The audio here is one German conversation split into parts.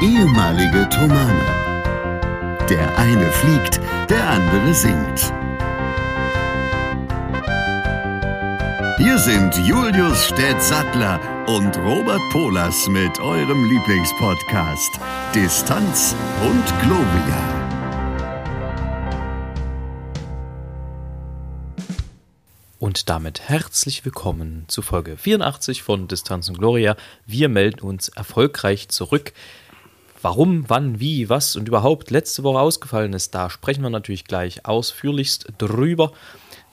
ehemalige Tomane. Der eine fliegt, der andere singt. Hier sind Julius Städtsattler und Robert Polas mit eurem Lieblingspodcast Distanz und Globia. Und damit herzlich willkommen zu Folge 84 von Distanz und Gloria. Wir melden uns erfolgreich zurück. Warum, wann, wie, was und überhaupt letzte Woche ausgefallen ist, da sprechen wir natürlich gleich ausführlichst drüber.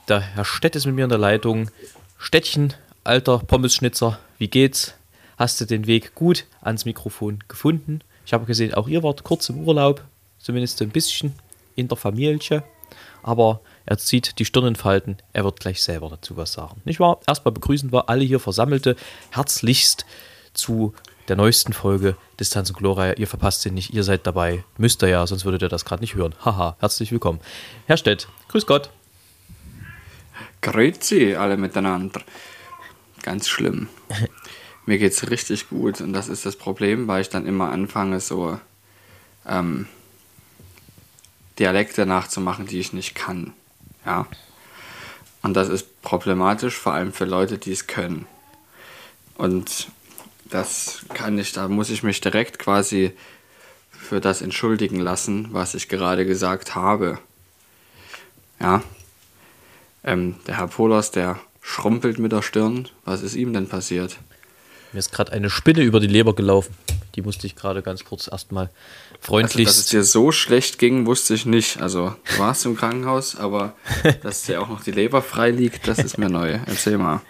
Der Herr Stett ist mit mir in der Leitung. Städtchen, alter Pommesschnitzer, wie geht's? Hast du den Weg gut ans Mikrofon gefunden? Ich habe gesehen, auch ihr wart kurz im Urlaub, zumindest ein bisschen in der Familie. Aber er zieht die Stirn in Falten. Er wird gleich selber dazu was sagen. Nicht wahr? Erstmal begrüßen wir alle hier Versammelte herzlichst zu der neuesten Folge Distanz und Gloria. Ihr verpasst sie nicht, ihr seid dabei. Müsst ihr ja, sonst würdet ihr das gerade nicht hören. Haha, herzlich willkommen. Herr Stett, grüß Gott. Grüezi alle miteinander. Ganz schlimm. Mir geht's richtig gut und das ist das Problem, weil ich dann immer anfange, so ähm, Dialekte nachzumachen, die ich nicht kann. Ja. Und das ist problematisch, vor allem für Leute, die es können. Und das kann ich, da muss ich mich direkt quasi für das entschuldigen lassen, was ich gerade gesagt habe. Ja. Ähm, der Herr Polos, der schrumpelt mit der Stirn. Was ist ihm denn passiert? Mir ist gerade eine Spinne über die Leber gelaufen. Die musste ich gerade ganz kurz erstmal freundlich. Also, dass es dir so schlecht ging, wusste ich nicht. Also, du warst im Krankenhaus, aber dass dir auch noch die Leber frei liegt, das ist mir neu. Erzähl mal.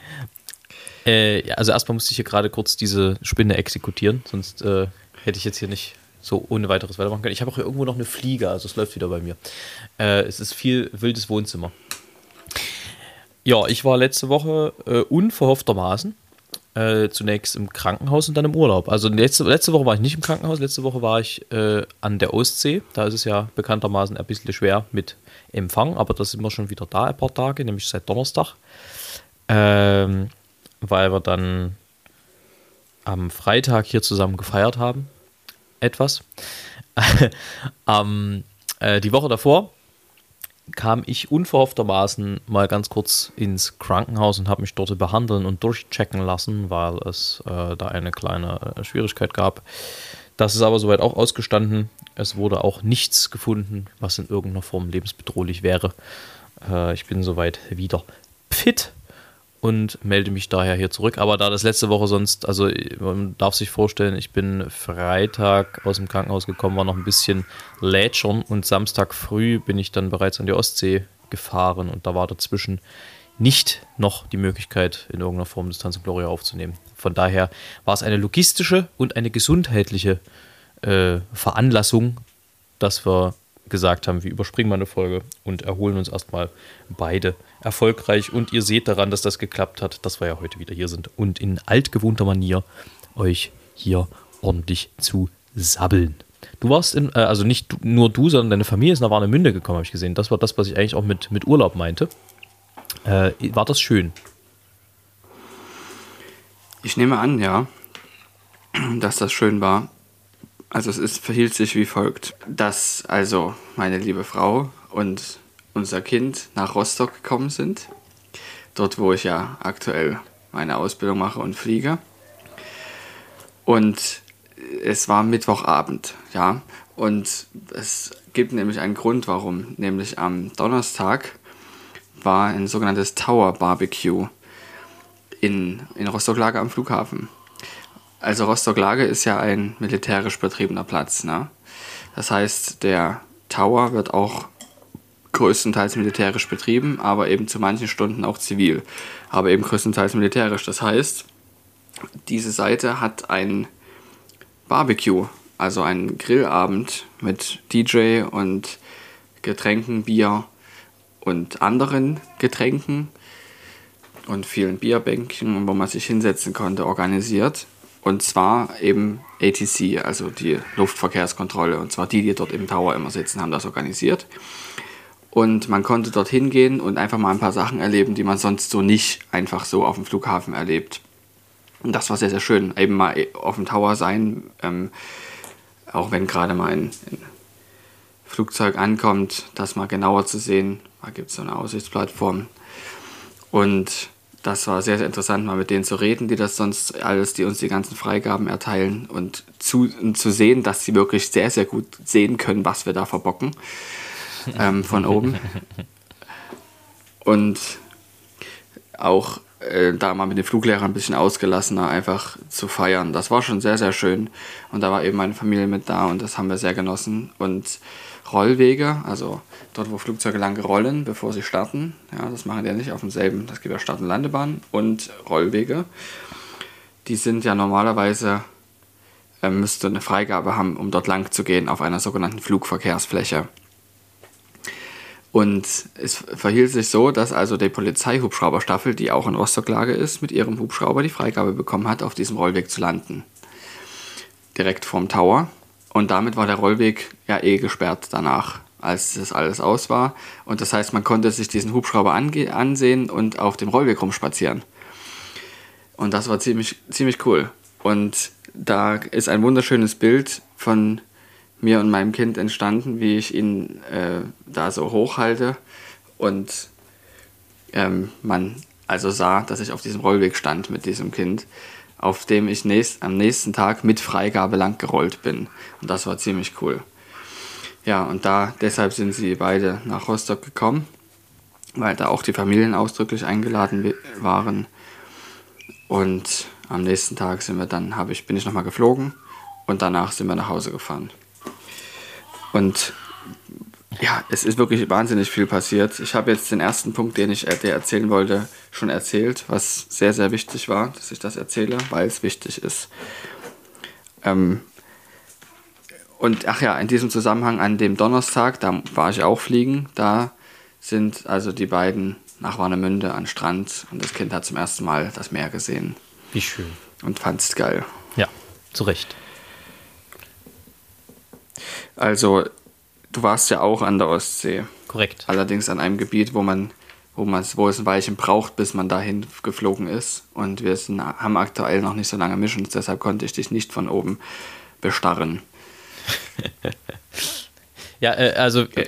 Äh, also, erstmal musste ich hier gerade kurz diese Spinne exekutieren, sonst äh, hätte ich jetzt hier nicht so ohne weiteres weitermachen können. Ich habe auch hier irgendwo noch eine Fliege, also es läuft wieder bei mir. Äh, es ist viel wildes Wohnzimmer. Ja, ich war letzte Woche äh, unverhofftermaßen äh, zunächst im Krankenhaus und dann im Urlaub. Also letzte, letzte Woche war ich nicht im Krankenhaus, letzte Woche war ich äh, an der Ostsee. Da ist es ja bekanntermaßen ein bisschen schwer mit Empfang, aber da sind wir schon wieder da ein paar Tage, nämlich seit Donnerstag. Ähm, weil wir dann am Freitag hier zusammen gefeiert haben. Etwas. ähm, äh, die Woche davor kam ich unverhofftermaßen mal ganz kurz ins Krankenhaus und habe mich dort behandeln und durchchecken lassen, weil es äh, da eine kleine äh, Schwierigkeit gab. Das ist aber soweit auch ausgestanden. Es wurde auch nichts gefunden, was in irgendeiner Form lebensbedrohlich wäre. Äh, ich bin soweit wieder fit und melde mich daher hier zurück. Aber da das letzte Woche sonst, also man darf sich vorstellen, ich bin Freitag aus dem Krankenhaus gekommen, war noch ein bisschen lätschern und Samstag früh bin ich dann bereits an die Ostsee gefahren und da war dazwischen nicht noch die Möglichkeit, in irgendeiner Form Distanz und Gloria aufzunehmen. Von daher war es eine logistische und eine gesundheitliche äh, Veranlassung, dass wir gesagt haben, wir überspringen mal eine Folge und erholen uns erstmal beide erfolgreich. Und ihr seht daran, dass das geklappt hat, dass wir ja heute wieder hier sind und in altgewohnter Manier euch hier ordentlich zu sabbeln. Du warst in, äh, also nicht du, nur du, sondern deine Familie ist nach Warnemünde gekommen, habe ich gesehen. Das war das, was ich eigentlich auch mit, mit Urlaub meinte. Äh, war das schön? Ich nehme an, ja, dass das schön war. Also es ist, verhielt sich wie folgt, dass also meine liebe Frau und unser Kind nach Rostock gekommen sind, dort wo ich ja aktuell meine Ausbildung mache und fliege. Und es war Mittwochabend, ja. Und es gibt nämlich einen Grund, warum. Nämlich am Donnerstag war ein sogenanntes Tower Barbecue in, in Rostock-Lage am Flughafen. Also Rostock-Lage ist ja ein militärisch betriebener Platz. Ne? Das heißt, der Tower wird auch größtenteils militärisch betrieben, aber eben zu manchen Stunden auch zivil. Aber eben größtenteils militärisch. Das heißt, diese Seite hat ein Barbecue, also einen Grillabend mit DJ und Getränken, Bier und anderen Getränken und vielen Bierbänken, wo man sich hinsetzen konnte, organisiert. Und zwar eben ATC, also die Luftverkehrskontrolle. Und zwar die, die dort im Tower immer sitzen, haben das organisiert. Und man konnte dort hingehen und einfach mal ein paar Sachen erleben, die man sonst so nicht einfach so auf dem Flughafen erlebt. Und das war sehr, sehr schön. Eben mal auf dem Tower sein, ähm, auch wenn gerade mal ein, ein Flugzeug ankommt, das mal genauer zu sehen. Da gibt es so eine Aussichtsplattform. Und das war sehr, sehr interessant, mal mit denen zu reden, die das sonst alles, die uns die ganzen Freigaben erteilen und zu, und zu sehen, dass sie wirklich sehr, sehr gut sehen können, was wir da verbocken ähm, von oben. Und auch äh, da mal mit den Fluglehrern ein bisschen ausgelassener einfach zu feiern. Das war schon sehr, sehr schön. Und da war eben meine Familie mit da und das haben wir sehr genossen. Und Rollwege, also dort, wo Flugzeuge lang rollen, bevor sie starten, ja, das machen die ja nicht auf demselben, das gibt ja Start- und Landebahn und Rollwege. Die sind ja normalerweise, äh, müsste eine Freigabe haben, um dort lang zu gehen auf einer sogenannten Flugverkehrsfläche. Und es verhielt sich so, dass also die Polizeihubschrauberstaffel, die auch in Rostocklage ist, mit ihrem Hubschrauber die Freigabe bekommen hat, auf diesem Rollweg zu landen. Direkt vorm Tower. Und damit war der Rollweg ja eh gesperrt danach, als das alles aus war. Und das heißt, man konnte sich diesen Hubschrauber ansehen und auf dem Rollweg rumspazieren. Und das war ziemlich, ziemlich cool. Und da ist ein wunderschönes Bild von mir und meinem Kind entstanden, wie ich ihn äh, da so hochhalte und ähm, man also sah, dass ich auf diesem Rollweg stand mit diesem Kind, auf dem ich nächst, am nächsten Tag mit Freigabe lang gerollt bin. Und das war ziemlich cool. Ja, und da deshalb sind sie beide nach Rostock gekommen, weil da auch die Familien ausdrücklich eingeladen waren. Und am nächsten Tag sind wir dann, habe ich, bin ich nochmal geflogen und danach sind wir nach Hause gefahren. Und ja, es ist wirklich wahnsinnig viel passiert. Ich habe jetzt den ersten Punkt, den ich dir erzählen wollte, schon erzählt, was sehr, sehr wichtig war, dass ich das erzähle, weil es wichtig ist. Ähm und ach ja, in diesem Zusammenhang an dem Donnerstag, da war ich auch fliegen, da sind also die beiden nach Warnemünde an Strand und das Kind hat zum ersten Mal das Meer gesehen. Wie schön. Und fand es geil. Ja, zu Recht. Also, du warst ja auch an der Ostsee. Korrekt. Allerdings an einem Gebiet, wo man, wo man, wo es ein Weilchen braucht, bis man dahin geflogen ist. Und wir sind, haben aktuell noch nicht so lange Missions, deshalb konnte ich dich nicht von oben bestarren. ja, äh, also äh,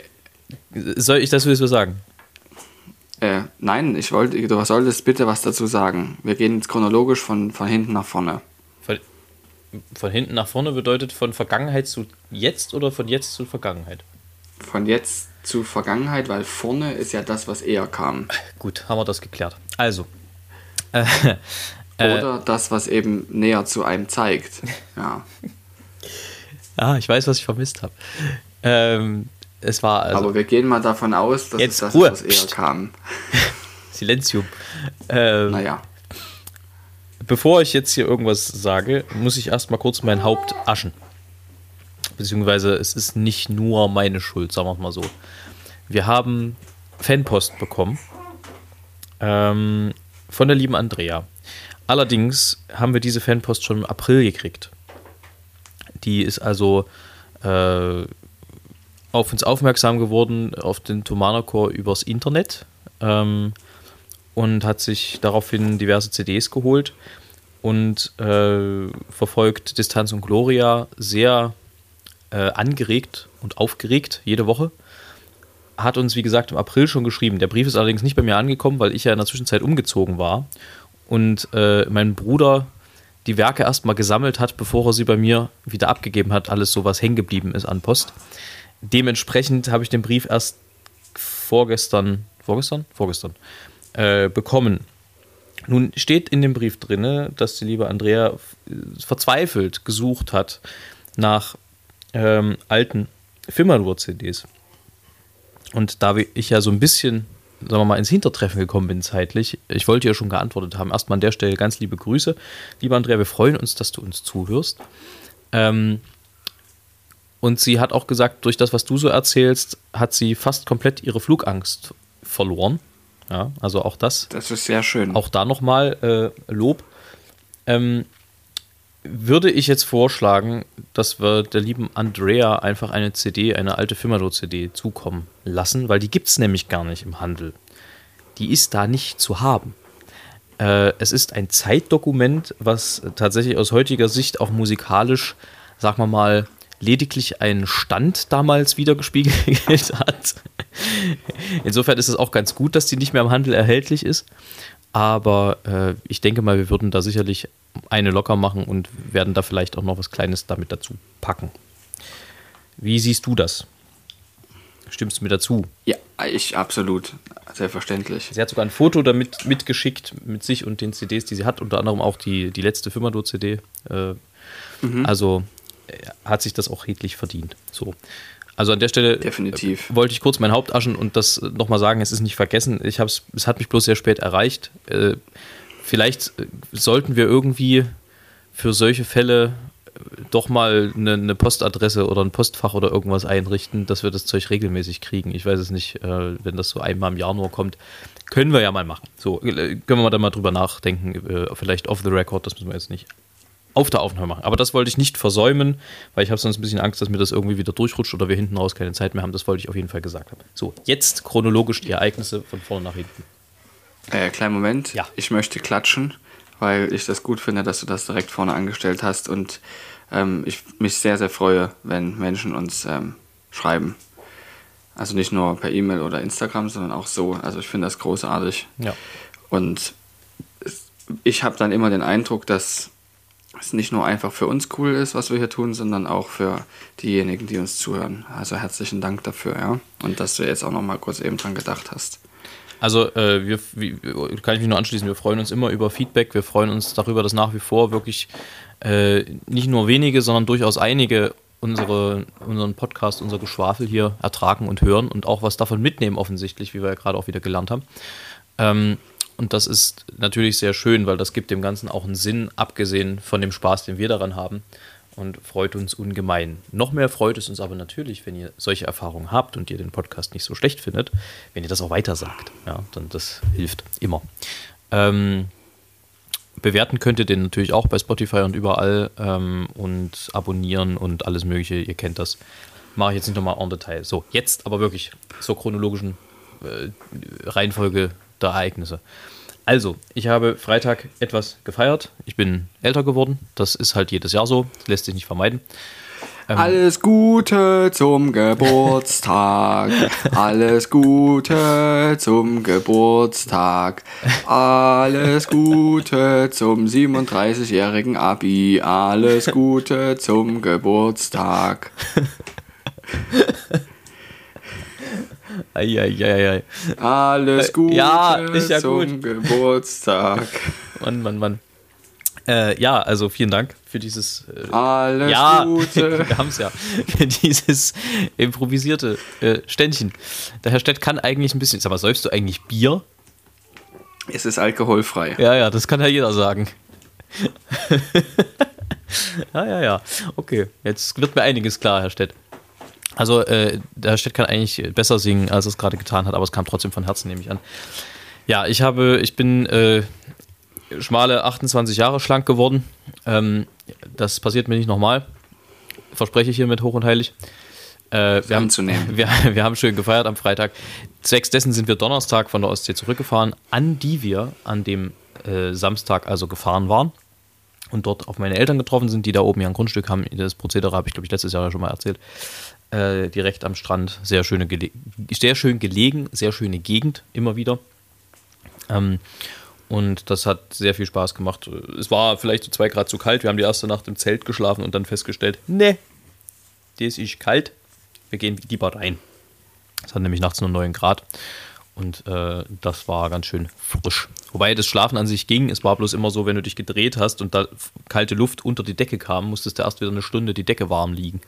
soll ich das sowieso sagen? Äh, nein, ich wollte, du solltest bitte was dazu sagen. Wir gehen jetzt chronologisch von, von hinten nach vorne. Von hinten nach vorne bedeutet von Vergangenheit zu jetzt oder von jetzt zu Vergangenheit? Von jetzt zu Vergangenheit, weil vorne ist ja das, was eher kam. Gut, haben wir das geklärt. Also. Äh, oder das, was eben näher zu einem zeigt. Ja. ah, ich weiß, was ich vermisst habe. Ähm, es war also Aber wir gehen mal davon aus, dass jetzt es das Ruhe. was eher Psst. kam. Silenzium. Ähm, naja bevor ich jetzt hier irgendwas sage, muss ich erstmal kurz mein Haupt aschen. Beziehungsweise es ist nicht nur meine Schuld, sagen wir mal so. Wir haben Fanpost bekommen ähm, von der lieben Andrea. Allerdings haben wir diese Fanpost schon im April gekriegt. Die ist also äh, auf uns aufmerksam geworden, auf den Tomanocore übers Internet. Ähm, und hat sich daraufhin diverse CDs geholt und äh, verfolgt Distanz und Gloria sehr äh, angeregt und aufgeregt jede Woche. Hat uns, wie gesagt, im April schon geschrieben. Der Brief ist allerdings nicht bei mir angekommen, weil ich ja in der Zwischenzeit umgezogen war und äh, mein Bruder die Werke erstmal gesammelt hat, bevor er sie bei mir wieder abgegeben hat, alles so was hängen geblieben ist an Post. Dementsprechend habe ich den Brief erst vorgestern, vorgestern? Vorgestern, äh, bekommen. Nun steht in dem Brief drin, dass die liebe Andrea verzweifelt gesucht hat nach ähm, alten Firmadur-CDs. Und da ich ja so ein bisschen, sagen wir mal, ins Hintertreffen gekommen bin zeitlich, ich wollte ja schon geantwortet haben. Erstmal an der Stelle ganz liebe Grüße. Liebe Andrea, wir freuen uns, dass du uns zuhörst. Ähm, und sie hat auch gesagt, durch das, was du so erzählst, hat sie fast komplett ihre Flugangst verloren. Ja, also auch das. Das ist sehr schön. Auch da nochmal äh, Lob. Ähm, würde ich jetzt vorschlagen, dass wir der lieben Andrea einfach eine CD, eine alte Firmado-CD zukommen lassen, weil die gibt es nämlich gar nicht im Handel. Die ist da nicht zu haben. Äh, es ist ein Zeitdokument, was tatsächlich aus heutiger Sicht auch musikalisch, sagen wir mal, lediglich einen Stand damals wiedergespiegelt hat. Insofern ist es auch ganz gut, dass die nicht mehr im Handel erhältlich ist. Aber äh, ich denke mal, wir würden da sicherlich eine locker machen und werden da vielleicht auch noch was Kleines damit dazu packen. Wie siehst du das? Stimmst du mir dazu? Ja, ich absolut. Selbstverständlich. Sie hat sogar ein Foto damit mitgeschickt mit sich und den CDs, die sie hat, unter anderem auch die, die letzte Firmado-CD. Äh, mhm. Also hat sich das auch redlich verdient. So. Also an der Stelle Definitiv. Äh, wollte ich kurz mein Haupt aschen und das nochmal sagen, es ist nicht vergessen. Ich hab's, es hat mich bloß sehr spät erreicht. Äh, vielleicht äh, sollten wir irgendwie für solche Fälle doch mal eine, eine, Postadresse oder ein Postfach oder irgendwas einrichten, dass wir das Zeug regelmäßig kriegen. Ich weiß es nicht, äh, wenn das so einmal im Jahr nur kommt. Können wir ja mal machen. So, äh, können wir mal da mal drüber nachdenken. Äh, vielleicht off the record, das müssen wir jetzt nicht auf der Aufnahme machen. Aber das wollte ich nicht versäumen, weil ich habe sonst ein bisschen Angst, dass mir das irgendwie wieder durchrutscht oder wir hinten raus keine Zeit mehr haben. Das wollte ich auf jeden Fall gesagt haben. So, jetzt chronologisch die Ereignisse von vorne nach hinten. Äh, kleinen Moment. Ja. Ich möchte klatschen, weil ich das gut finde, dass du das direkt vorne angestellt hast und ähm, ich mich sehr, sehr freue, wenn Menschen uns ähm, schreiben. Also nicht nur per E-Mail oder Instagram, sondern auch so. Also ich finde das großartig. Ja. Und ich habe dann immer den Eindruck, dass es nicht nur einfach für uns cool ist, was wir hier tun, sondern auch für diejenigen, die uns zuhören. Also herzlichen Dank dafür, ja. Und dass du jetzt auch noch mal kurz eben dran gedacht hast. Also äh, wir, wie, kann ich mich nur anschließen, wir freuen uns immer über Feedback, wir freuen uns darüber, dass nach wie vor wirklich äh, nicht nur wenige, sondern durchaus einige unsere, unseren Podcast, unser Geschwafel hier ertragen und hören und auch was davon mitnehmen offensichtlich, wie wir ja gerade auch wieder gelernt haben. Ähm, und das ist natürlich sehr schön, weil das gibt dem Ganzen auch einen Sinn, abgesehen von dem Spaß, den wir daran haben. Und freut uns ungemein. Noch mehr freut es uns aber natürlich, wenn ihr solche Erfahrungen habt und ihr den Podcast nicht so schlecht findet, wenn ihr das auch weiter sagt. Ja, dann das hilft immer. Ähm, bewerten könnt ihr den natürlich auch bei Spotify und überall ähm, und abonnieren und alles Mögliche. Ihr kennt das. Mache ich jetzt nicht nochmal en Detail. So, jetzt aber wirklich zur chronologischen äh, Reihenfolge der Ereignisse. Also, ich habe Freitag etwas gefeiert. Ich bin älter geworden. Das ist halt jedes Jahr so. Das lässt sich nicht vermeiden. Ähm, Alles Gute zum Geburtstag. Alles Gute zum Geburtstag. Alles Gute zum 37-jährigen Abi. Alles Gute zum Geburtstag. Eieiei. Alles Gute ja, ist ja zum gut. Geburtstag. Mann, Mann, Mann. Äh, ja, also vielen Dank für dieses. Äh, Alles ja, Gute. wir haben es ja. Für dieses improvisierte äh, Ständchen. Der Herr Stett kann eigentlich ein bisschen. Sag mal, säufst du eigentlich Bier? Es ist alkoholfrei. Ja, ja, das kann ja jeder sagen. ja, ja, ja. Okay, jetzt wird mir einiges klar, Herr Stett. Also, äh, der Herr Stett kann eigentlich besser singen, als er es gerade getan hat, aber es kam trotzdem von Herzen, nehme ich an. Ja, ich habe, ich bin äh, schmale 28 Jahre schlank geworden. Ähm, das passiert mir nicht nochmal. Verspreche ich hiermit hoch und heilig. Äh, wir, haben, wir, wir, haben schön gefeiert am Freitag. Zwecks dessen sind wir Donnerstag von der Ostsee zurückgefahren, an die wir an dem äh, Samstag also gefahren waren und dort auf meine Eltern getroffen sind, die da oben ja ein Grundstück haben. Das Prozedere habe ich, glaube ich, letztes Jahr ja schon mal erzählt. Äh, direkt am Strand. Sehr, schöne sehr schön gelegen, sehr schöne Gegend, immer wieder. Ähm, und das hat sehr viel Spaß gemacht. Es war vielleicht so zwei Grad zu kalt. Wir haben die erste Nacht im Zelt geschlafen und dann festgestellt, ne, das ist kalt. Wir gehen lieber rein. Es hat nämlich nachts nur 9 Grad. Und äh, das war ganz schön frisch. Wobei das Schlafen an sich ging. Es war bloß immer so, wenn du dich gedreht hast und da kalte Luft unter die Decke kam, musstest du erst wieder eine Stunde die Decke warm liegen.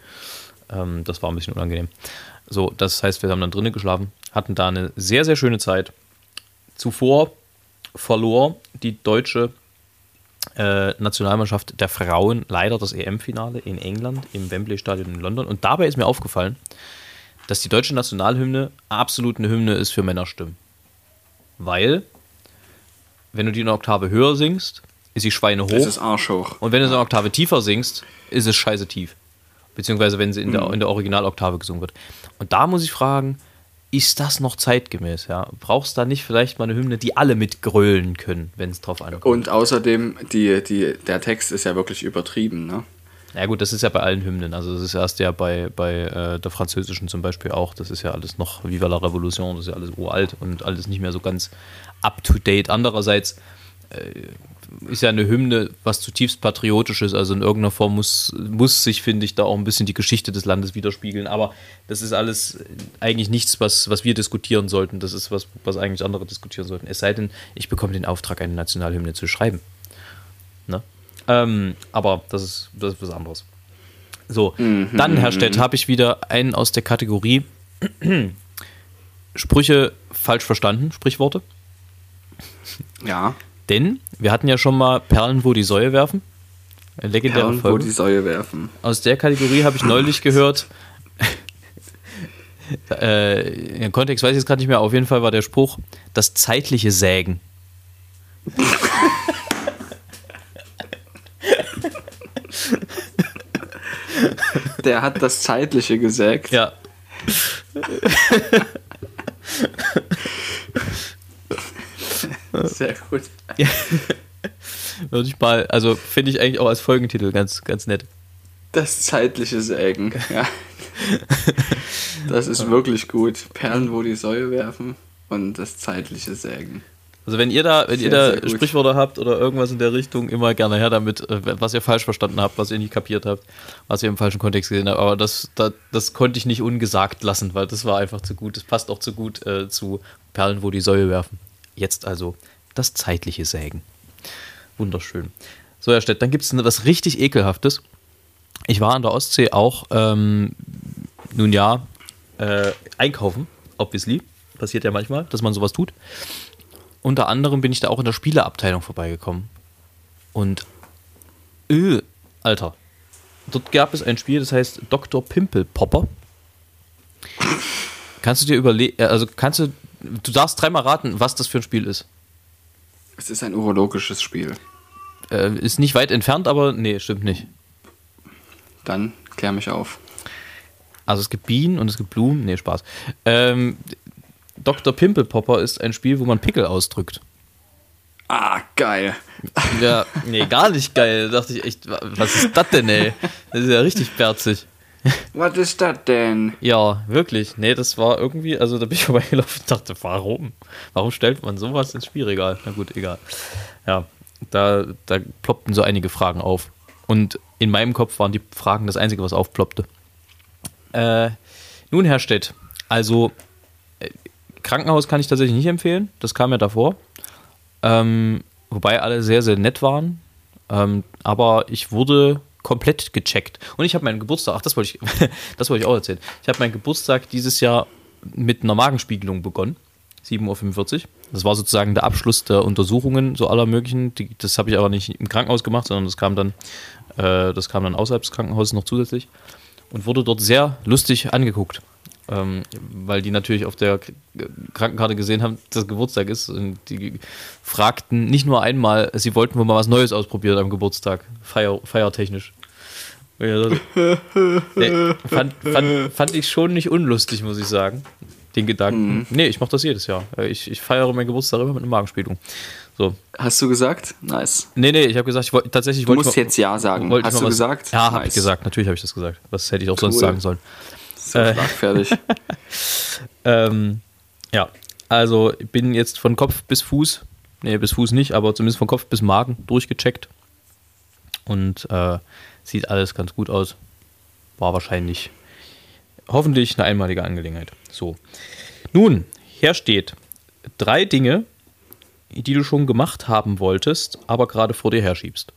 Ähm, das war ein bisschen unangenehm. So, das heißt, wir haben dann drinnen geschlafen, hatten da eine sehr, sehr schöne Zeit. Zuvor verlor die deutsche äh, Nationalmannschaft der Frauen leider das EM-Finale in England im Wembley Stadion in London. Und dabei ist mir aufgefallen, dass die deutsche Nationalhymne absolut eine Hymne ist für Männerstimmen. Weil, wenn du die eine Oktave höher singst, ist sie Schweine hoch. Das ist arschhoch. Und wenn du sie eine Oktave tiefer singst, ist es scheiße tief. Beziehungsweise wenn sie in der, mhm. in der Originaloktave gesungen wird. Und da muss ich fragen, ist das noch zeitgemäß? Ja? Brauchst du da nicht vielleicht mal eine Hymne, die alle mitgrölen können, wenn es drauf ankommt? Und außerdem, die, die, der Text ist ja wirklich übertrieben. Ne? Ja gut, das ist ja bei allen Hymnen. Also das ist erst ja bei, bei äh, der französischen zum Beispiel auch. Das ist ja alles noch Viva la Revolution, das ist ja alles uralt und alles nicht mehr so ganz up-to-date. Andererseits ist ja eine Hymne was zutiefst patriotisches. Also in irgendeiner Form muss, muss sich, finde ich, da auch ein bisschen die Geschichte des Landes widerspiegeln. Aber das ist alles eigentlich nichts, was, was wir diskutieren sollten. Das ist was, was eigentlich andere diskutieren sollten. Es sei denn, ich bekomme den Auftrag, eine Nationalhymne zu schreiben. Ne? Ähm, aber das ist, das ist was anderes. So, mhm, dann, Herr Stett, habe ich wieder einen aus der Kategorie Sprüche falsch verstanden, Sprichworte. Ja. Denn wir hatten ja schon mal Perlen, wo die Säue werfen. Legendäre Perlen, Folge. wo die Säue werfen. Aus der Kategorie habe ich neulich gehört. äh, Im Kontext weiß ich jetzt gerade nicht mehr. Auf jeden Fall war der Spruch: das zeitliche Sägen. Der hat das zeitliche gesägt. Ja. Sehr gut. Würde ich mal, also finde ich eigentlich auch als Folgentitel ganz, ganz nett. Das zeitliche Sägen, ja. Das ist wirklich gut. Perlen, wo die Säue werfen und das zeitliche Sägen. Also wenn ihr da, wenn sehr, ihr da Sprichwörter habt oder irgendwas in der Richtung, immer gerne her damit, äh, was ihr falsch verstanden habt, was ihr nicht kapiert habt, was ihr im falschen Kontext gesehen habt. Aber das, das, das konnte ich nicht ungesagt lassen, weil das war einfach zu gut. Das passt auch zu gut äh, zu Perlen, wo die Säue werfen. Jetzt also das zeitliche Sägen. Wunderschön. So, Herr Stett, dann gibt es was richtig Ekelhaftes. Ich war an der Ostsee auch, ähm, nun ja, äh, einkaufen, obviously. Passiert ja manchmal, dass man sowas tut. Unter anderem bin ich da auch in der Spieleabteilung vorbeigekommen. Und, öh, Alter. Dort gab es ein Spiel, das heißt Dr. Pimple Popper. Kannst du dir überlegen, äh, also kannst du Du darfst dreimal raten, was das für ein Spiel ist. Es ist ein urologisches Spiel. Äh, ist nicht weit entfernt, aber nee, stimmt nicht. Dann klär mich auf. Also es gibt Bienen und es gibt Blumen. Nee, Spaß. Ähm, Dr. Pimple Popper ist ein Spiel, wo man Pickel ausdrückt. Ah, geil. Ja, nee, gar nicht geil. Da dachte ich echt, was ist das denn, ey? Das ist ja richtig berzig. Was ist das denn? Ja, wirklich. Nee, das war irgendwie, also da bin ich vorbeigelaufen und dachte, warum? Warum stellt man sowas ins Spielregal? Na gut, egal. Ja, da, da ploppten so einige Fragen auf. Und in meinem Kopf waren die Fragen das Einzige, was aufploppte. Äh, nun, Herr Stett, also äh, Krankenhaus kann ich tatsächlich nicht empfehlen. Das kam ja davor. Ähm, wobei alle sehr, sehr nett waren. Ähm, aber ich wurde komplett gecheckt. Und ich habe meinen Geburtstag, ach, das wollte ich, das ich auch erzählen. Ich habe meinen Geburtstag dieses Jahr mit einer Magenspiegelung begonnen. 7.45 Uhr. Das war sozusagen der Abschluss der Untersuchungen, so aller möglichen. Das habe ich aber nicht im Krankenhaus gemacht, sondern das kam dann, äh, das kam dann außerhalb des Krankenhauses noch zusätzlich und wurde dort sehr lustig angeguckt ähm, weil die natürlich auf der Krankenkarte gesehen haben, dass Geburtstag ist. Und die fragten nicht nur einmal, sie wollten wohl mal was Neues ausprobieren am Geburtstag, feier, feiertechnisch. nee, fand, fand, fand ich schon nicht unlustig, muss ich sagen. Den Gedanken. Mhm. Nee, ich mache das jedes Jahr. Ich, ich feiere meinen Geburtstag immer mit einer Magenspielung. So. Hast du gesagt? Nice. Nee, nee, ich habe gesagt, ich wollte tatsächlich. Du musst jetzt Ja sagen. Hast du was, gesagt? Ja, habe nice. ich gesagt. Natürlich habe ich das gesagt. Was hätte ich auch cool. sonst sagen sollen? So äh, schlagfertig. ähm, ja, also ich bin jetzt von Kopf bis Fuß, nee, bis Fuß nicht, aber zumindest von Kopf bis Magen durchgecheckt. Und äh, sieht alles ganz gut aus. War wahrscheinlich, hoffentlich eine einmalige Angelegenheit. So. Nun, hier steht drei Dinge, die du schon gemacht haben wolltest, aber gerade vor dir herschiebst.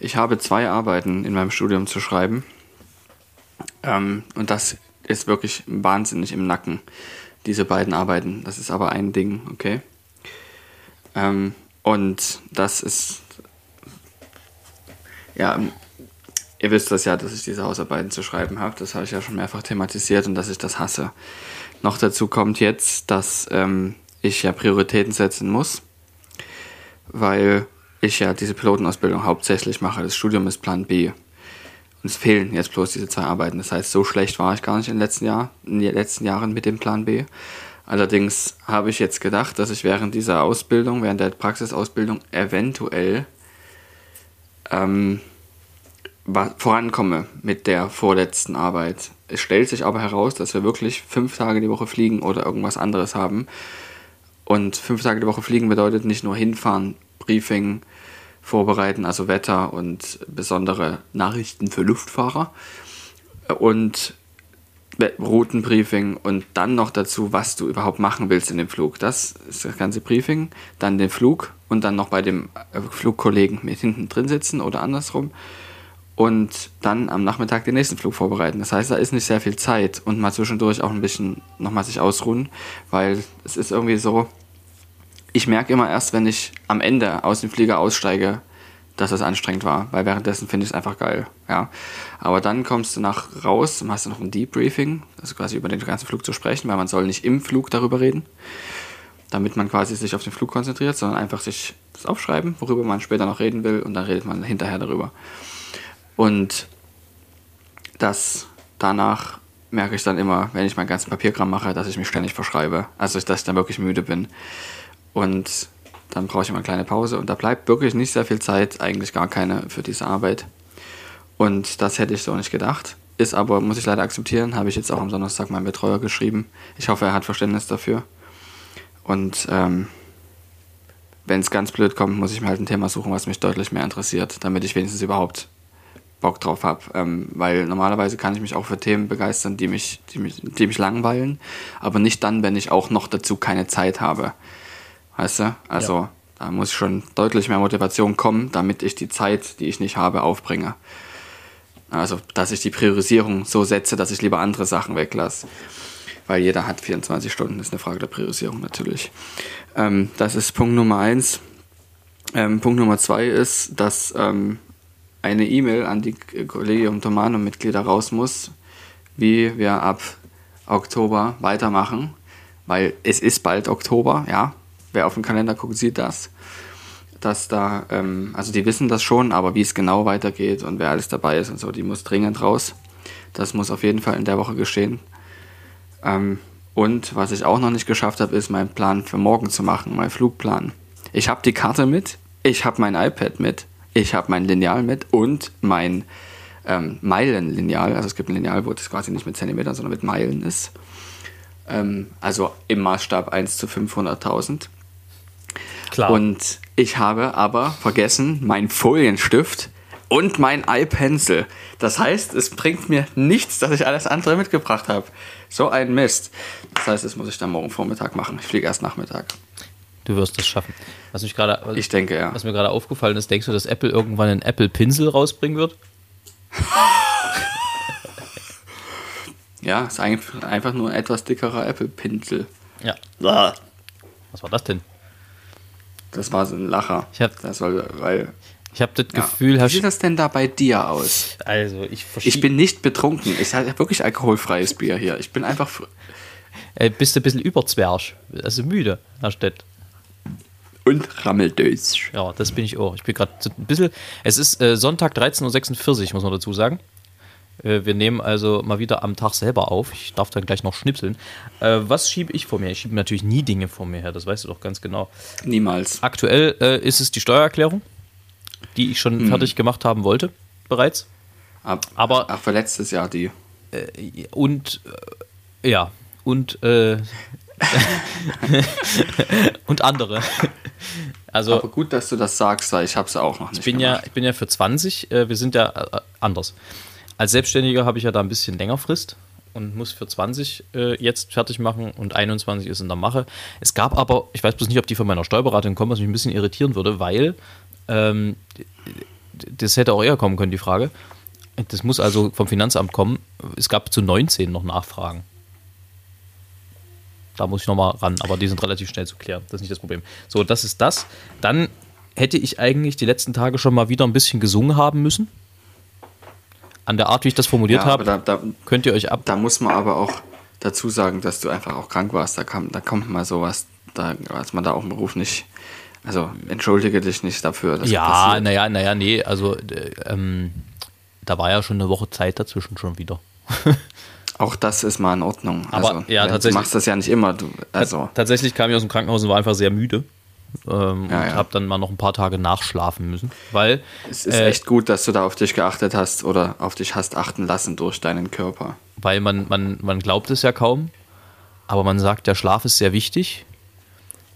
Ich habe zwei Arbeiten in meinem Studium zu schreiben. Ähm, und das ist wirklich wahnsinnig im Nacken, diese beiden Arbeiten. Das ist aber ein Ding, okay? Ähm, und das ist, ja, ihr wisst das ja, dass ich diese Hausarbeiten zu schreiben habe. Das habe ich ja schon mehrfach thematisiert und dass ich das hasse. Noch dazu kommt jetzt, dass ähm, ich ja Prioritäten setzen muss, weil ich ja diese Pilotenausbildung hauptsächlich mache. Das Studium ist Plan B. Und es fehlen jetzt bloß diese zwei Arbeiten. Das heißt, so schlecht war ich gar nicht in den letzten, Jahr, in den letzten Jahren mit dem Plan B. Allerdings habe ich jetzt gedacht, dass ich während dieser Ausbildung, während der Praxisausbildung eventuell ähm, vorankomme mit der vorletzten Arbeit. Es stellt sich aber heraus, dass wir wirklich fünf Tage die Woche fliegen oder irgendwas anderes haben. Und fünf Tage die Woche fliegen bedeutet nicht nur hinfahren, Briefing vorbereiten, also Wetter und besondere Nachrichten für Luftfahrer und Routenbriefing und dann noch dazu, was du überhaupt machen willst in dem Flug. Das ist das ganze Briefing, dann den Flug und dann noch bei dem äh, Flugkollegen mit hinten drin sitzen oder andersrum und dann am Nachmittag den nächsten Flug vorbereiten. Das heißt, da ist nicht sehr viel Zeit und mal zwischendurch auch ein bisschen nochmal sich ausruhen, weil es ist irgendwie so, ich merke immer erst, wenn ich am Ende aus dem Flieger aussteige, dass das anstrengend war, weil währenddessen finde ich es einfach geil, ja. Aber dann kommst du nach raus und hast du noch ein Debriefing, also quasi über den ganzen Flug zu sprechen, weil man soll nicht im Flug darüber reden, damit man quasi sich auf den Flug konzentriert, sondern einfach sich das aufschreiben, worüber man später noch reden will und dann redet man hinterher darüber. Und das danach merke ich dann immer, wenn ich mein ganzes Papierkram mache, dass ich mich ständig verschreibe. Also dass ich dann wirklich müde bin. Und dann brauche ich immer eine kleine Pause und da bleibt wirklich nicht sehr viel Zeit, eigentlich gar keine für diese Arbeit. Und das hätte ich so nicht gedacht. Ist aber, muss ich leider akzeptieren, habe ich jetzt auch am Donnerstag meinem Betreuer geschrieben. Ich hoffe, er hat Verständnis dafür. Und ähm, wenn es ganz blöd kommt, muss ich mir halt ein Thema suchen, was mich deutlich mehr interessiert, damit ich wenigstens überhaupt Bock drauf habe. Ähm, weil normalerweise kann ich mich auch für Themen begeistern, die mich, die, mich, die mich langweilen, aber nicht dann, wenn ich auch noch dazu keine Zeit habe. Weißt du? Also Ja. da muss schon deutlich mehr Motivation kommen, damit ich die Zeit, die ich nicht habe, aufbringe. Also, dass ich die Priorisierung so setze, dass ich lieber andere Sachen weglasse. Weil jeder hat 24 Stunden, ist eine Frage der Priorisierung natürlich. Ähm, das ist Punkt Nummer eins. Ähm, Punkt Nummer zwei ist, dass ähm, eine E-Mail an die Collegium Tomano-Mitglieder raus muss, wie wir ab Oktober weitermachen, weil es ist bald Oktober, ja. Wer auf den Kalender guckt, sieht das. Dass da, ähm, also die wissen das schon, aber wie es genau weitergeht und wer alles dabei ist und so, die muss dringend raus. Das muss auf jeden Fall in der Woche geschehen. Ähm, und was ich auch noch nicht geschafft habe, ist meinen Plan für morgen zu machen, mein Flugplan. Ich habe die Karte mit, ich habe mein iPad mit, ich habe mein Lineal mit und mein ähm, Meilenlineal. Also es gibt ein Lineal, wo das quasi nicht mit Zentimetern, sondern mit Meilen ist. Ähm, also im Maßstab 1 zu 500.000. Klar. Und ich habe aber vergessen, mein Folienstift und mein iPencil. Das heißt, es bringt mir nichts, dass ich alles andere mitgebracht habe. So ein Mist. Das heißt, das muss ich dann morgen Vormittag machen. Ich fliege erst Nachmittag. du wirst es schaffen. Was, mich gerade, Ich denke, ja. was mir gerade aufgefallen ist, denkst du, dass Apple irgendwann einen Apple-Pinsel rausbringen wird? Ja, ist einfach nur ein etwas dickerer Apple-Pinsel. Ja. Was war das denn? Das war so ein Lacher. Ich hab- das soll, weil. Ich habe das Ja. Gefühl, Wie sieht das denn da bei dir aus? Also, ich. Ich bin nicht betrunken. Ich habe wirklich alkoholfreies Bier hier. Ich bin einfach. Äh, bist du ein bisschen überzwerg. Also müde, Herr Stett. Und rammeldös. Ja, das bin ich auch. Ich bin gerade ein bisschen. Es ist äh, Sonntag 13.46 Uhr, muss man dazu sagen. Äh, wir nehmen also mal wieder am Tag selber auf. Ich darf dann gleich noch schnipseln. Äh, was schiebe ich vor mir? Ich schiebe natürlich nie Dinge vor mir her, das weißt du doch ganz genau. Niemals. Aktuell äh, ist es die Steuererklärung, die ich Hm. schon fertig gemacht haben wollte, bereits. Ab, Aber- Ach, für letztes Jahr die. Und äh, ja, und äh, und andere. Also Aber gut, dass du das sagst, weil ich habe es auch noch nicht ich bin ja, ich bin ja für 20, äh, wir sind ja äh, anders. Als Selbstständiger habe ich ja da ein bisschen länger Frist und muss für 20 äh, jetzt fertig machen und 21 ist in der Mache. Es gab aber, ich weiß bloß nicht, ob die von meiner Steuerberatung kommen, was mich ein bisschen irritieren würde, weil ähm, das hätte auch eher kommen können, die Frage. Das muss also vom Finanzamt kommen. Es gab zu 19 noch Nachfragen. Da muss ich nochmal ran, aber die sind relativ schnell zu klären. Das ist nicht das Problem. So, das ist das. Dann hätte ich eigentlich die letzten Tage schon mal wieder ein bisschen gesungen haben müssen. An der Art, wie ich das formuliert Ja, habe, da, da, könnt ihr euch ab. da muss man aber auch dazu sagen, dass du einfach auch krank warst. Da, kam, da kommt mal sowas, da, als man da auch im Beruf nicht. Also entschuldige dich nicht dafür. dass Ja, naja, naja, nee, also äh, ähm, da war ja schon eine Woche Zeit dazwischen schon wieder. Auch das ist mal in Ordnung. Aber, also, ja, tatsächlich. Du machst das ja nicht immer. Du, also, Tatsächlich kam ich aus dem Krankenhaus und war einfach sehr müde. Ähm, Ja, und ja. habe dann mal noch ein paar Tage nachschlafen müssen, weil Es ist äh, echt gut, dass du da auf dich geachtet hast oder auf dich hast achten lassen durch deinen Körper. weil man, man, man glaubt es ja kaum, aber man sagt, der Schlaf ist sehr wichtig.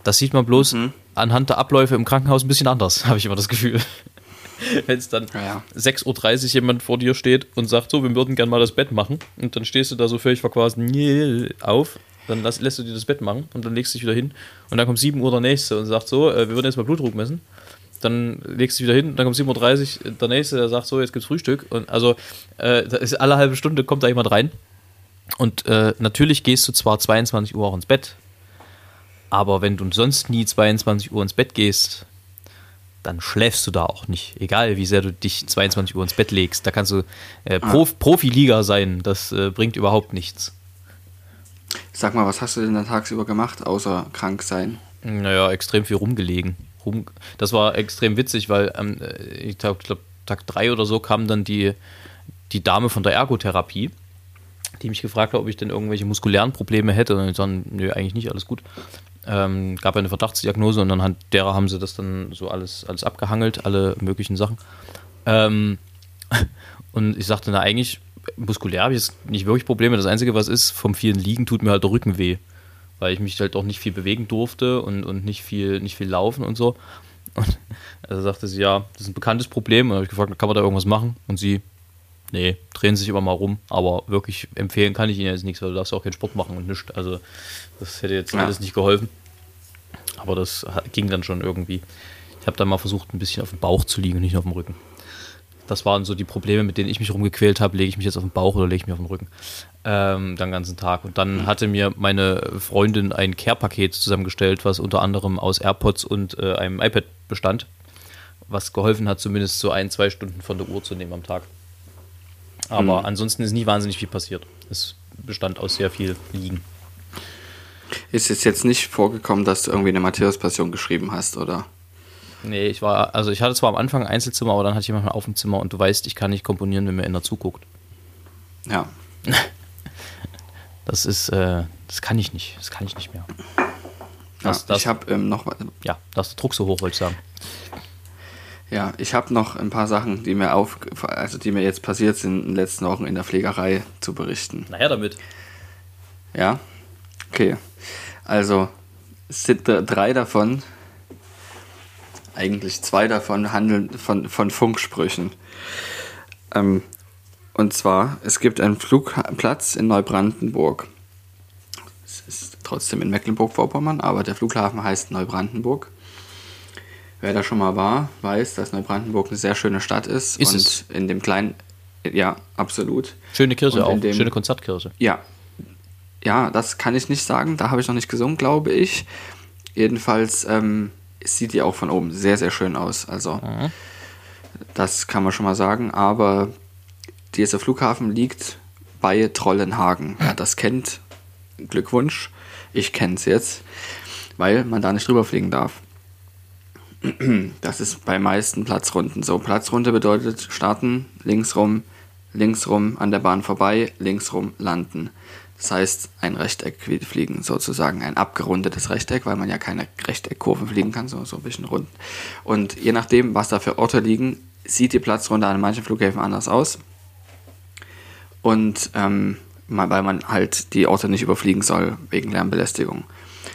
Das sieht man bloß Mhm. anhand der Abläufe im Krankenhaus ein bisschen anders, habe ich immer das Gefühl. Wenn es dann Ja, ja. 6.30 Uhr jemand vor dir steht und sagt, so, wir würden gerne mal das Bett machen und dann stehst du da so völlig verquast nee, auf, dann lass, lässt du dir das Bett machen und dann legst du dich wieder hin und dann kommt 7 Uhr der Nächste und sagt so, äh, wir würden jetzt mal Blutdruck messen. Dann legst du dich wieder hin, dann kommt 7.30 Uhr der Nächste, der sagt so, jetzt gibt's Frühstück. Und also äh, ist alle halbe Stunde kommt da jemand rein. Und äh, natürlich gehst du zwar 22 Uhr auch ins Bett, aber wenn du sonst nie 22 Uhr ins Bett gehst, dann schläfst du da auch nicht. Egal, wie sehr du dich 22 Uhr ins Bett legst. Da kannst du äh, Prof Profiliga sein. Das äh, bringt überhaupt nichts. Sag mal, was hast du denn da tagsüber gemacht, außer krank sein? Naja, extrem viel rumgelegen. Rum, das war extrem witzig, weil ähm, äh, ich glaube, glaub, Tag 3 oder so kam dann die, die Dame von der Ergotherapie, die mich gefragt hat, ob ich denn irgendwelche muskulären Probleme hätte. Und ich sagte, nö, eigentlich nicht, alles gut. Ähm, gab eine Verdachtsdiagnose und anhand derer haben sie das dann so alles, alles abgehangelt, alle möglichen Sachen. Ähm, und ich sagte, na eigentlich, muskulär habe ich jetzt nicht wirklich Probleme. Das Einzige, was ist, vom vielen Liegen tut mir halt der Rücken weh. Weil ich mich halt auch nicht viel bewegen durfte und, und nicht, viel, nicht viel laufen und so. Und also sagte sie, ja, das ist ein bekanntes Problem. Und dann habe ich gefragt, kann man da irgendwas machen? Und sie, nee, drehen sich immer mal rum. Aber wirklich empfehlen kann ich ihnen jetzt nichts, weil du darfst auch keinen Sport machen und nichts. Also das hätte jetzt Ja. alles nicht geholfen. Aber das ging dann schon irgendwie. Ich habe dann mal versucht, ein bisschen auf dem Bauch zu liegen und nicht nur auf dem Rücken. Das waren so die Probleme, mit denen ich mich rumgequält habe. Lege ich mich jetzt auf den Bauch oder lege ich mich auf den Rücken? Ähm, den ganzen Tag. Und dann hatte mir meine Freundin ein Care-Paket zusammengestellt, was unter anderem aus AirPods und äh, einem iPad bestand. Was geholfen hat, zumindest so ein, zwei Stunden von der Uhr zu nehmen am Tag. Aber ansonsten ist nie wahnsinnig viel passiert. Es bestand aus sehr viel Liegen. Ist es jetzt nicht vorgekommen, dass du irgendwie eine Matthäus-Passion geschrieben hast, oder? Nee, ich war, also ich hatte zwar am Anfang ein Einzelzimmer, aber dann hatte ich manchmal auf dem Zimmer und du weißt, ich kann nicht komponieren, wenn mir einer zuguckt. Ja. Das ist, äh, das kann ich nicht. Das kann ich nicht mehr. ja Das- das- ich habe ähm, noch, Ja, da ist der Druck so hoch, wollte ich sagen. ja, ich habe noch ein paar Sachen, die mir auf, also die mir jetzt passiert sind in den letzten Wochen in der Pflegerei zu berichten. Naja, damit. Ja? Okay. Also, es sind dr- drei davon, eigentlich zwei davon handeln von, von Funksprüchen. Ähm, und zwar, es gibt einen Flugplatz in Neubrandenburg. Es ist trotzdem in Mecklenburg-Vorpommern, aber der Flughafen heißt Neubrandenburg. Wer da schon mal war, weiß, dass Neubrandenburg eine sehr schöne Stadt ist. Ist und es? in dem kleinen, ja, absolut. Schöne Kirche auch. dem- Schöne Konzertkirche. Ja. Ja, das kann ich nicht sagen. Da habe ich noch nicht gesungen, glaube ich. Jedenfalls ähm, sieht die auch von oben sehr, sehr schön aus. Also, das kann man schon mal sagen. Aber dieser Flughafen liegt bei Trollenhagen. Wer das kennt, Glückwunsch. Ich kenne es jetzt, weil man da nicht drüber fliegen darf. Das ist bei meisten Platzrunden so. Platzrunde bedeutet starten, links rum, links rum an der Bahn vorbei, links rum landen. Das heißt, ein Rechteck fliegen, sozusagen ein abgerundetes Rechteck, weil man ja keine Rechteckkurven fliegen kann, so, so ein bisschen rund. Und je nachdem, was da für Orte liegen, sieht die Platzrunde an manchen Flughäfen anders aus. Und ähm, weil man halt die Orte nicht überfliegen soll, wegen Lärmbelästigung.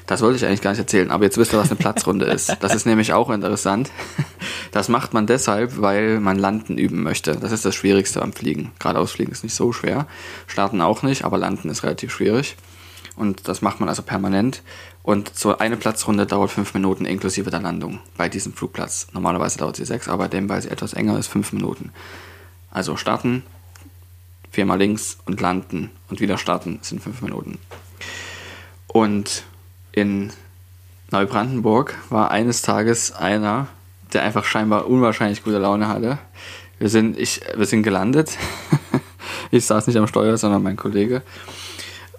Das wollte ich eigentlich gar nicht erzählen, aber jetzt wisst ihr, was eine Platzrunde ist. Das ist nämlich auch interessant. Das macht man deshalb, weil man Landen üben möchte. Das ist das Schwierigste am Fliegen. Geradeaus fliegen ist nicht so schwer. Starten auch nicht, aber Landen ist relativ schwierig. Und das macht man also permanent. Und so eine Platzrunde dauert fünf Minuten inklusive der Landung bei diesem Flugplatz. Normalerweise dauert sie sechs, aber dem, weil sie etwas enger ist, fünf Minuten. Also starten, viermal links und landen und wieder starten sind fünf Minuten. Und in Neubrandenburg war eines Tages einer, der einfach scheinbar unwahrscheinlich gute Laune hatte. Wir sind, ich, wir sind gelandet. ich saß nicht am Steuer, sondern mein Kollege.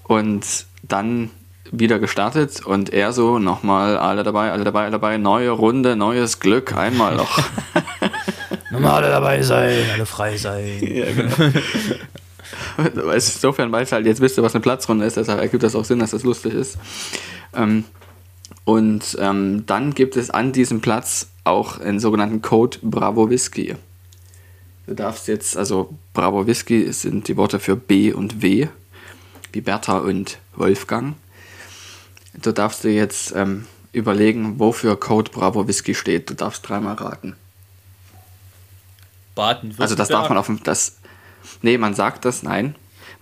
Und dann wieder gestartet und er so nochmal alle dabei, alle dabei, alle dabei, neue Runde, neues Glück, einmal noch. Nochmal alle dabei sein, alle frei sein. Ja, genau. Insofern weiß halt, jetzt wisst ihr, was eine Platzrunde ist, deshalb ergibt das auch Sinn, dass das lustig ist. Ähm, Und ähm, dann gibt es an diesem Platz auch einen sogenannten Code Bravo Whisky. Du darfst jetzt, also Bravo Whisky sind die Worte für B und W, wie Bertha und Wolfgang. Du darfst dir jetzt ähm, überlegen, wofür Code Bravo Whisky steht. Du darfst dreimal raten. Baden Also das darf man auf dem, das, nee, man sagt das, nein,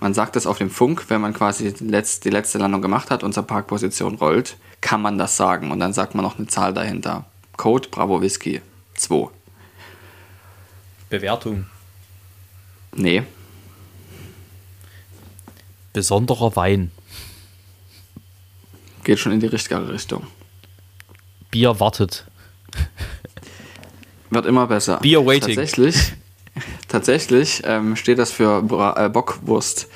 man sagt das auf dem Funk, wenn man quasi die letzte, die letzte Landung gemacht hat, unsere Parkposition rollt, kann man das sagen und dann sagt man noch eine Zahl dahinter. Code Bravo Whisky 2. Bewertung. Nee, Besonderer Wein. geht schon in die richtige Richtung. Bier wartet. Wird immer besser. Beer waiting. Tatsächlich, tatsächlich ähm, steht das für Bra äh, Bockwurst.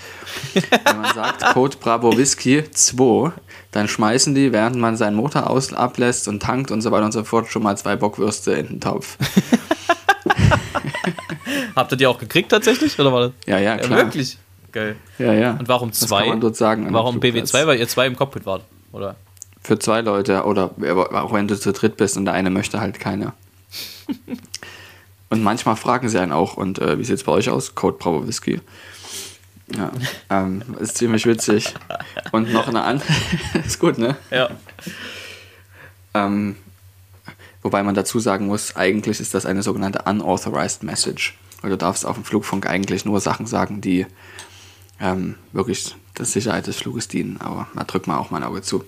Wenn man sagt Code Bravo Whisky 2, dann schmeißen die, während man seinen Motor aus ablässt und tankt und so weiter und so fort, schon mal zwei Bockwürste in den Topf. Habt ihr die auch gekriegt tatsächlich? Oder war das? Ja, ja, Ja, klar. wirklich. Geil. Ja, ja. Und warum Das zwei? kann man dort sagen. Warum dem Flugplatz. BW2? Weil ihr zwei im Cockpit wart, oder? Für zwei Leute oder auch wenn du zu dritt bist und der eine möchte halt keine. und manchmal fragen sie einen auch, und äh, wie sieht es bei euch aus? Code Bravo Whisky. Ja, ähm, ist ziemlich witzig. Und noch eine andere. ist gut, ne? Ja. Ähm, wobei man dazu sagen muss, eigentlich ist das eine sogenannte unauthorized message. Weil du darfst auf dem Flugfunk eigentlich nur Sachen sagen, die ähm, wirklich der Sicherheit des Fluges dienen. Aber da drückt man auch mal ein Auge zu.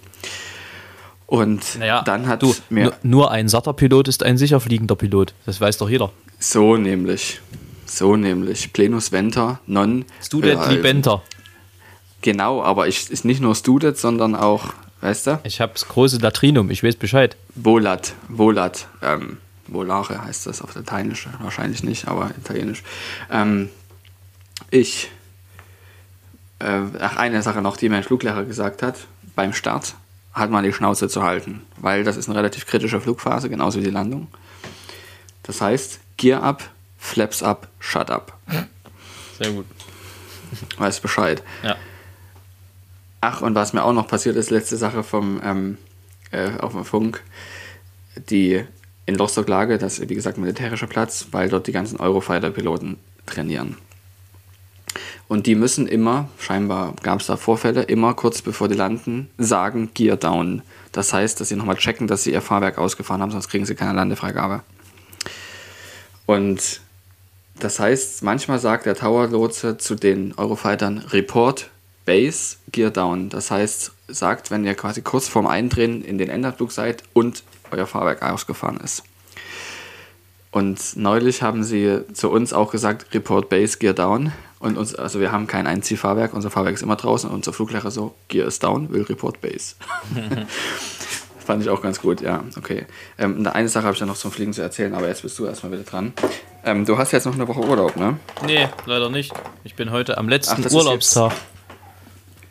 Und Naja, dann hat du, mir nur, nur ein satter Pilot ist ein sicher fliegender Pilot. Das weiß doch jeder. So nämlich, so nämlich, Plenus Venter, non. Student äh, Libenter. Genau, aber ich ist nicht nur Student, sondern auch, weißt du, Ich hab's große Latrinum, ich weiß Bescheid. Volat, Volat, ähm, Volare heißt das auf Lateinisch, wahrscheinlich nicht, aber Italienisch. Ähm, ich, äh, ach, eine Sache noch, die mein Fluglehrer gesagt hat, beim Start hat man die Schnauze zu halten, weil das ist eine relativ kritische Flugphase, genauso wie die Landung. Das heißt, Gear up, Flaps up, Shut up. Sehr gut. Weiß Bescheid. Ja. Ach, und was mir auch noch passiert ist, letzte Sache vom ähm, äh, auf dem Funk, die in Rostock-Lage, das ist wie gesagt militärischer Platz, weil dort die ganzen Eurofighter-Piloten trainieren. Und die müssen immer, scheinbar gab es da Vorfälle, immer kurz bevor die landen, sagen Gear down. Das heißt, dass sie nochmal checken, dass sie ihr Fahrwerk ausgefahren haben, sonst kriegen sie keine Landefreigabe. Und das heißt, manchmal sagt der Tower-Lotse zu den Eurofightern Report Base Gear Down. Das heißt, sagt, wenn ihr quasi kurz vorm Eindrehen in den Enderflug seid und euer Fahrwerk ausgefahren ist. Und neulich haben sie zu uns auch gesagt, Report Base Gear Down. Und uns, also wir haben kein Einziehfahrwerk, unser Fahrwerk ist immer draußen und unser Fluglehrer so, Gear ist down, will Report Base. Fand ich auch ganz gut, ja, okay. Ähm, eine Sache habe ich ja noch zum Fliegen zu erzählen, aber jetzt bist du erstmal wieder dran. Ähm, du hast jetzt noch eine Woche Urlaub, ne? Nee, leider nicht. Ich bin heute am letzten Ach, Urlaubstag.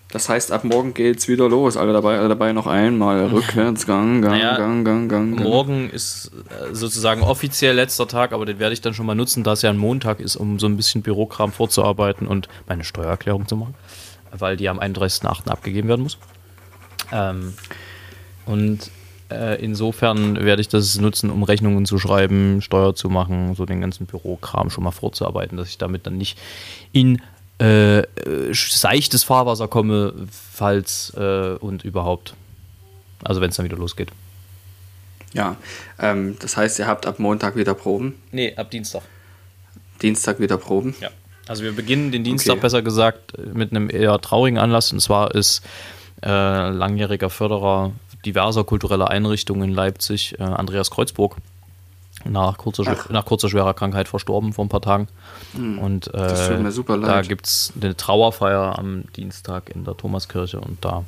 Das heißt, ab morgen geht's wieder los. Alle dabei, alle dabei noch einmal. Rückwärts, Gang, Gang, Naja, Gang, Gang, Gang. Gang. Morgen ist äh, sozusagen offiziell letzter Tag, aber den werde ich dann schon mal nutzen, da es ja ein Montag ist, um so ein bisschen Bürokram vorzuarbeiten und meine Steuererklärung zu machen, weil die am 31.08. abgegeben werden muss. Ähm, und äh, insofern werde ich das nutzen, um Rechnungen zu schreiben, Steuer zu machen, so den ganzen Bürokram schon mal vorzuarbeiten, dass ich damit dann nicht in äh, äh, seichtes Fahrwasser komme, falls äh, und überhaupt. Also wenn es dann wieder losgeht. Ja, ähm, das heißt, ihr habt ab Montag wieder Proben. Nee, ab Dienstag. Dienstag wieder Proben. Ja. Also wir beginnen den Dienstag, Okay. besser gesagt, mit einem eher traurigen Anlass. Und zwar ist äh, langjähriger Förderer diverser kultureller Einrichtungen in Leipzig, äh, Andreas Kreuzburg, nach kurzer, Ach. nach kurzer schwerer Krankheit verstorben vor ein paar Tagen. Und äh, da gibt es eine Trauerfeier am Dienstag in der Thomaskirche und da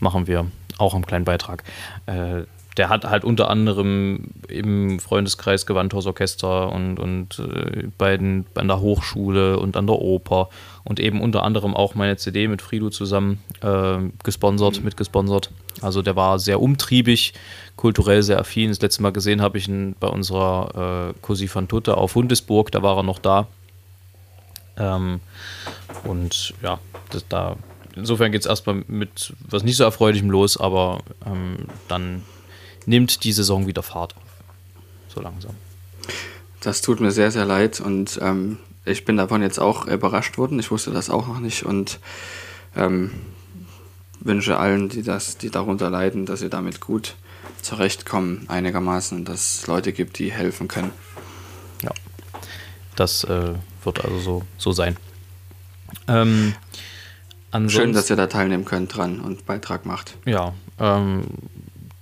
machen wir auch einen kleinen Beitrag. Äh, der hat halt unter anderem im Freundeskreis Gewandhausorchester und, und äh, bei, den, bei der Hochschule und an der Oper und eben unter anderem auch meine CD mit Frido zusammen äh, gesponsert, mitgesponsert. Also der war sehr umtriebig, kulturell sehr affin. Das letzte Mal gesehen habe ich ihn bei unserer äh, Cosi van Tutte auf Hundesburg, da war er noch da. Ähm, und ja, das, da insofern geht es erstmal mit was nicht so erfreulichem los, aber ähm, dann nimmt die Saison wieder Fahrt auf. So langsam. Das tut mir sehr, sehr leid und ähm, ich bin davon jetzt auch überrascht worden. Ich wusste das auch noch nicht und ähm, wünsche allen, die das, die darunter leiden, dass sie damit gut zurechtkommen, einigermaßen, dass es Leute gibt, die helfen können. Ja, das äh, wird also so, so sein. Ähm, Schön, dass ihr da teilnehmen könnt dran und Beitrag macht. Ja, ähm,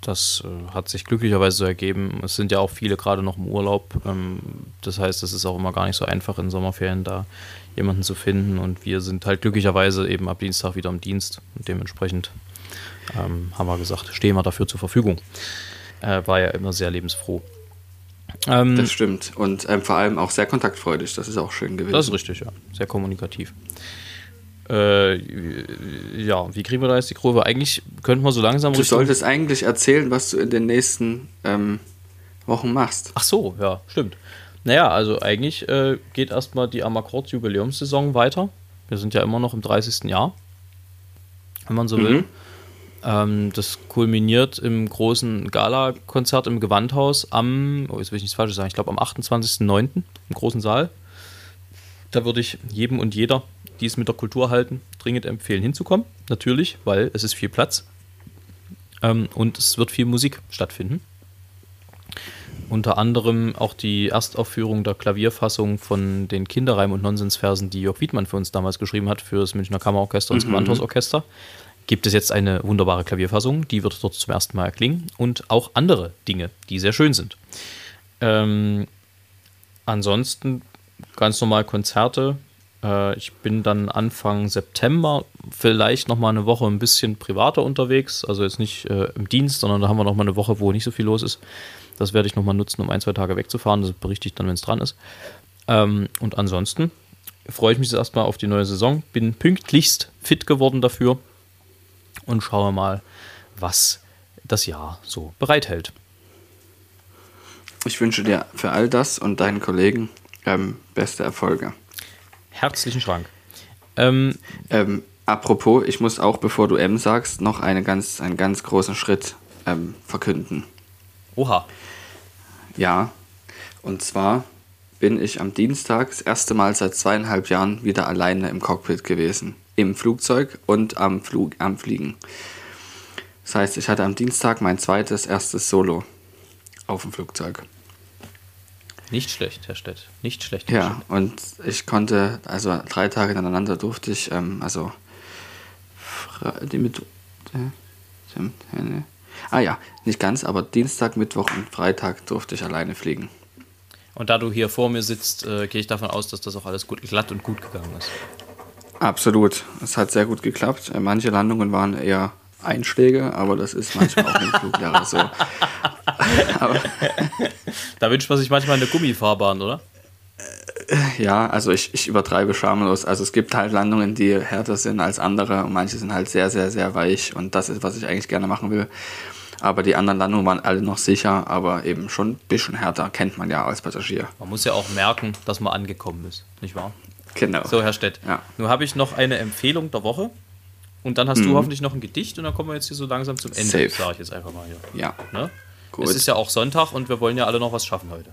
das äh, hat sich glücklicherweise so ergeben. Es sind ja auch viele gerade noch im Urlaub. Ähm, das heißt, es ist auch immer gar nicht so einfach in Sommerferien da jemanden zu finden. Und wir sind halt glücklicherweise eben ab Dienstag wieder im Dienst. Und dementsprechend ähm, haben wir gesagt, stehen wir dafür zur Verfügung. Äh, war ja immer sehr lebensfroh. Ähm, das stimmt. Und ähm, vor allem auch sehr kontaktfreudig. Das ist auch schön gewesen. Das ist richtig, ja. Sehr kommunikativ. Äh, ja, wie kriegen wir da jetzt die Kurve? Eigentlich könnten wir so langsam. Du solltest eigentlich erzählen, was du in den nächsten ähm, Wochen machst. Ach so, ja, stimmt. Naja, also eigentlich äh, geht erstmal die Amakord Jubiläumssaison weiter. Wir sind ja immer noch im 30. Jahr, wenn man so will. Mhm. Ähm, das kulminiert im großen Gala-Konzert im Gewandhaus am, oh, jetzt will ich nichts Falsches sagen, ich glaube am 28.09. im großen Saal. Da würde ich jedem und jeder, die es mit der Kultur halten, dringend empfehlen, hinzukommen. Natürlich, weil es ist viel Platz. Ähm, und es wird viel Musik stattfinden. Unter anderem auch die Erstaufführung der Klavierfassung von den Kinderreim- und Nonsensversen, die Jörg Wiedmann für uns damals geschrieben hat, für das Münchner Kammerorchester und das mhm. Gewandhausorchester. Gibt es jetzt eine wunderbare Klavierfassung, die wird dort zum ersten Mal erklingen und auch andere Dinge, die sehr schön sind. Ähm, ansonsten ganz normal Konzerte. Äh, ich bin dann Anfang September vielleicht noch mal eine Woche ein bisschen privater unterwegs, also jetzt nicht äh, im Dienst, sondern da haben wir noch mal eine Woche, wo nicht so viel los ist. Das werde ich noch mal nutzen, um ein, zwei Tage wegzufahren. Das berichte ich dann, wenn es dran ist. Ähm, und ansonsten freue ich mich jetzt erstmal auf die neue Saison. Bin pünktlichst fit geworden dafür und schaue mal, was das Jahr so bereithält. Ich wünsche dir für all das und deinen Kollegen ähm, beste Erfolge. Herzlichen Schrank. Ähm, ähm, apropos, ich muss auch, bevor du M sagst, noch eine ganz, einen ganz großen Schritt ähm, verkünden. Oha. Ja, und zwar bin ich am Dienstag das erste Mal seit zweieinhalb Jahren wieder alleine im Cockpit gewesen. Im Flugzeug und am, Flug, am Fliegen. Das heißt, ich hatte am Dienstag mein zweites, erstes Solo auf dem Flugzeug. Nicht schlecht, Herr Stett. Nicht schlecht. Herr ja, Stett. und ich konnte, also drei Tage hintereinander durfte ich, ähm, also die mit. Äh, ah ja, nicht ganz, aber Dienstag, Mittwoch und Freitag durfte ich alleine fliegen. Und da du hier vor mir sitzt, äh, gehe ich davon aus, dass das auch alles gut, glatt und gut gegangen ist. Absolut. Es hat sehr gut geklappt. Äh, manche Landungen waren eher Einschläge, aber das ist manchmal auch im Fluglehrer so. da wünscht man sich manchmal eine Gummifahrbahn, oder? Ja, also ich, ich übertreibe schamlos. Also es gibt halt Landungen, die härter sind als andere und manche sind halt sehr, sehr, sehr weich und das ist, was ich eigentlich gerne machen will. Aber die anderen Landungen waren alle noch sicher, aber eben schon ein bisschen härter, kennt man ja als Passagier. Man muss ja auch merken, dass man angekommen ist, nicht wahr? Genau. So, Herr Stett. Ja. Nun habe ich noch eine Empfehlung der Woche. Und dann hast mhm. du hoffentlich noch ein Gedicht und dann kommen wir jetzt hier so langsam zum Ende, sage ich jetzt einfach mal hier. Ja. Ne? Gut. Es ist ja auch Sonntag und wir wollen ja alle noch was schaffen heute.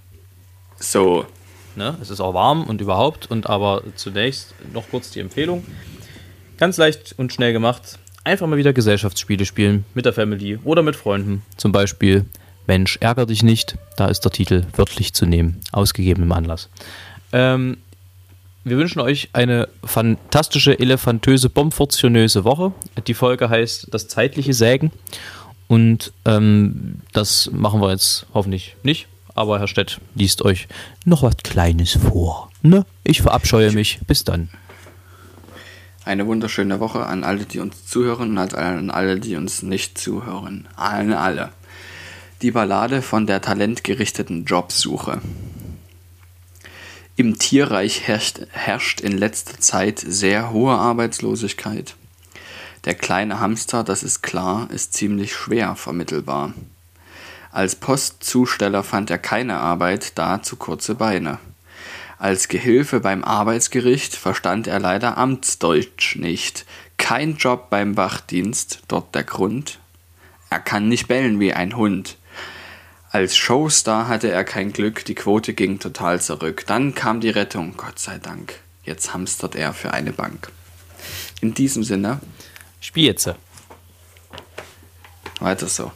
So. Ne? Es ist auch warm und überhaupt. Und aber zunächst noch kurz die Empfehlung. Ganz leicht und schnell gemacht. Einfach mal wieder Gesellschaftsspiele spielen mit der Family oder mit Freunden. Zum Beispiel Mensch, ärger dich nicht. Da ist der Titel wörtlich zu nehmen, ausgegeben im Anlass. Ähm, wir wünschen euch eine fantastische, elefantöse, bombfortionöse Woche. Die Folge heißt Das zeitliche Sägen. Und ähm, das machen wir jetzt hoffentlich nicht. Aber Herr Stett liest euch noch was Kleines vor. Ne? Ich verabscheue mich. Bis dann. Eine wunderschöne Woche an alle, die uns zuhören und an alle, die uns nicht zuhören. An alle. Die Ballade von der talentgerichteten Jobsuche. Im Tierreich herrscht, herrscht in letzter Zeit sehr hohe Arbeitslosigkeit. Der kleine Hamster, das ist klar, ist ziemlich schwer vermittelbar. Als Postzusteller fand er keine Arbeit, da zu kurze Beine. Als Gehilfe beim Arbeitsgericht verstand er leider Amtsdeutsch nicht. Kein Job beim Wachdienst, dort der Grund. Er kann nicht bellen wie ein Hund. Als Showstar hatte er kein Glück, die Quote ging total zurück. Dann kam die Rettung, Gott sei Dank. Jetzt hamstert er für eine Bank. In diesem Sinne, Spiel jetzt. weiter so.